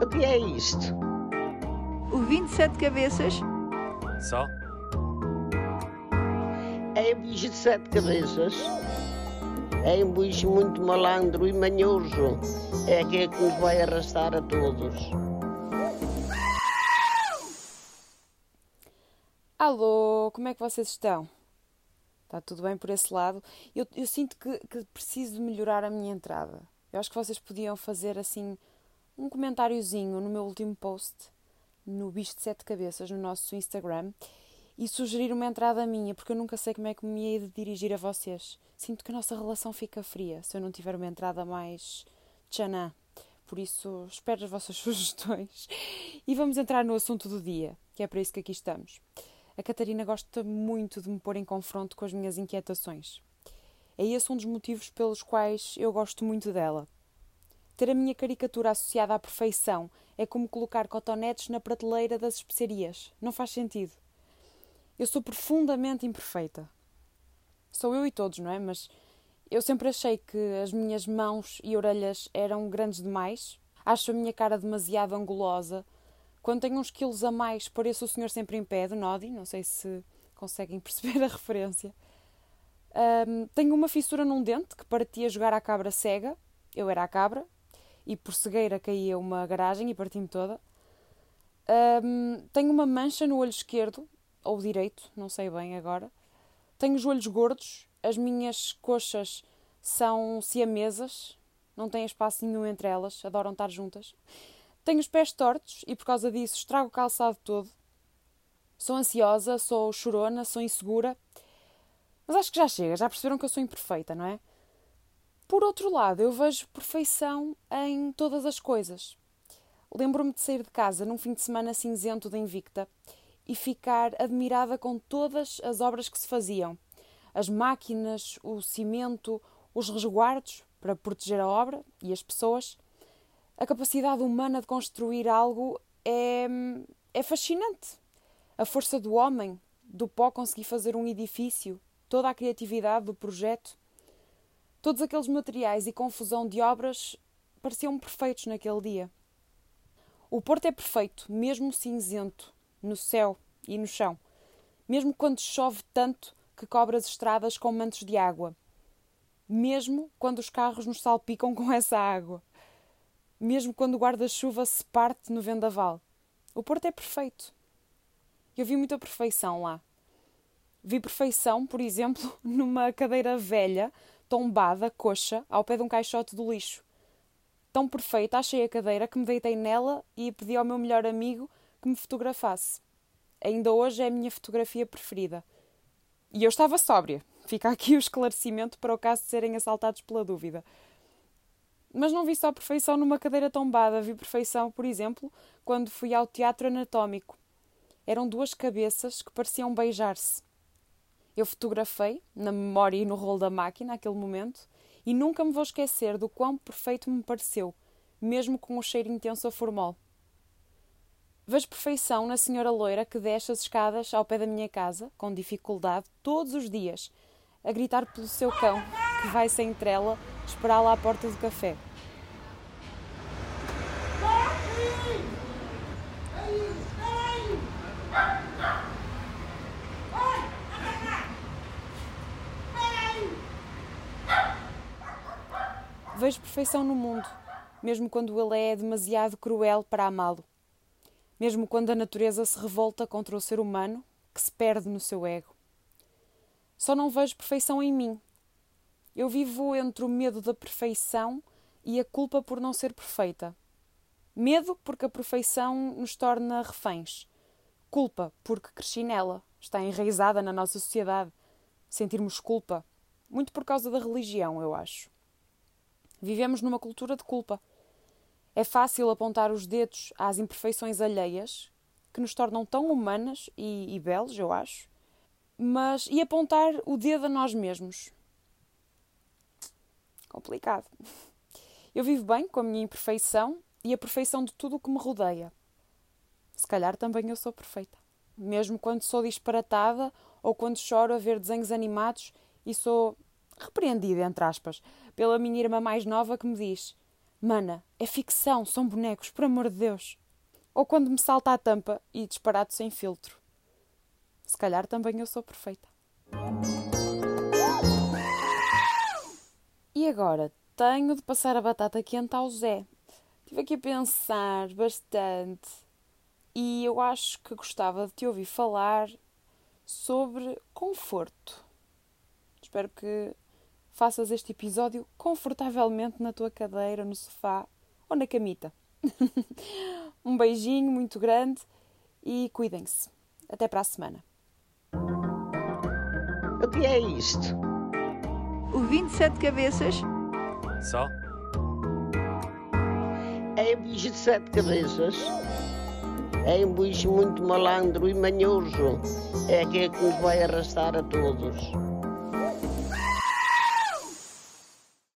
O que é isto? O 27 cabeças? Só? É um bicho de sete cabeças. É um bicho muito malandro e manhoso. É aquele que nos vai arrastar a todos. Alô, como é que vocês estão? Está tudo bem por esse lado? Eu, eu sinto que, que preciso melhorar a minha entrada. Eu acho que vocês podiam fazer assim um comentáriozinho no meu último post, no Bicho de Sete Cabeças, no nosso Instagram, e sugerir uma entrada minha, porque eu nunca sei como é que me hei de dirigir a vocês. Sinto que a nossa relação fica fria se eu não tiver uma entrada mais tchanã. Por isso, espero as vossas sugestões. E vamos entrar no assunto do dia, que é para isso que aqui estamos. A Catarina gosta muito de me pôr em confronto com as minhas inquietações. É esse um dos motivos pelos quais eu gosto muito dela. Ter a minha caricatura associada à perfeição é como colocar cotonetes na prateleira das especiarias. Não faz sentido. Eu sou profundamente imperfeita. Sou eu e todos, não é? Mas eu sempre achei que as minhas mãos e orelhas eram grandes demais. Acho a minha cara demasiado angulosa. Quando tenho uns quilos a mais, pareço o senhor sempre em pé do Nodi. Não sei se conseguem perceber a referência. Um, tenho uma fissura num dente que partia jogar à cabra cega. Eu era a cabra. E por cegueira caía uma garagem e parti-me toda. Um, tenho uma mancha no olho esquerdo ou direito, não sei bem agora. Tenho os olhos gordos, as minhas coxas são siamesas, não têm espaço nenhum entre elas, adoram estar juntas. Tenho os pés tortos e por causa disso estrago o calçado todo. Sou ansiosa, sou chorona, sou insegura. Mas acho que já chega, já perceberam que eu sou imperfeita, não é? Por outro lado, eu vejo perfeição em todas as coisas. Lembro-me de sair de casa num fim de semana cinzento da Invicta e ficar admirada com todas as obras que se faziam. As máquinas, o cimento, os resguardos para proteger a obra e as pessoas. A capacidade humana de construir algo é, é fascinante. A força do homem, do pó conseguir fazer um edifício, toda a criatividade do projeto. Todos aqueles materiais e confusão de obras pareciam perfeitos naquele dia. O Porto é perfeito, mesmo cinzento, no céu e no chão, mesmo quando chove tanto que cobre as estradas com mantos de água, mesmo quando os carros nos salpicam com essa água, mesmo quando o guarda-chuva se parte no vendaval. O Porto é perfeito. Eu vi muita perfeição lá. Vi perfeição, por exemplo, numa cadeira velha, tombada, coxa, ao pé de um caixote do lixo. Tão perfeita achei a cadeira que me deitei nela e pedi ao meu melhor amigo que me fotografasse. Ainda hoje é a minha fotografia preferida. E eu estava sóbria. Fica aqui o esclarecimento para o caso de serem assaltados pela dúvida. Mas não vi só perfeição numa cadeira tombada, vi perfeição, por exemplo, quando fui ao teatro anatómico. Eram duas cabeças que pareciam beijar-se. Eu fotografei, na memória e no rolo da máquina, aquele momento, e nunca me vou esquecer do quão perfeito me pareceu, mesmo com o cheiro intenso a formol. Vejo perfeição na senhora loira que desce as escadas ao pé da minha casa, com dificuldade, todos os dias, a gritar pelo seu cão, que vai sem trela esperá-la à porta do café. Vejo perfeição no mundo, mesmo quando ele é demasiado cruel para amá-lo mesmo quando a natureza se revolta contra o ser humano que se perde no seu ego. Só não vejo perfeição em mim. Eu vivo entre o medo da perfeição e a culpa por não ser perfeita. Medo porque a perfeição nos torna reféns. Culpa porque cresci nela, está enraizada na nossa sociedade. Sentirmos culpa, muito por causa da religião, eu acho. Vivemos numa cultura de culpa é fácil apontar os dedos às imperfeições alheias, que nos tornam tão humanas e, e belos, eu acho, mas e apontar o dedo a nós mesmos. Complicado. Eu vivo bem com a minha imperfeição e a perfeição de tudo o que me rodeia. Se calhar também eu sou perfeita. Mesmo quando sou disparatada ou quando choro a ver desenhos animados e sou repreendida, entre aspas, pela minha irmã mais nova que me diz: Mana, é ficção, são bonecos, por amor de Deus. Ou quando me salta a tampa e disparado sem filtro. Se calhar também eu sou perfeita. E agora tenho de passar a batata quente ao Zé. Estive aqui a pensar bastante e eu acho que gostava de te ouvir falar sobre conforto. Espero que faças este episódio confortavelmente na tua cadeira, no sofá ou na camita. um beijinho muito grande e cuidem-se. Até para a semana. O que é isto? O 27 cabeças Só? É um bicho de sete cabeças. É um bicho muito malandro e manhoso. É aquele que nos vai arrastar a todos.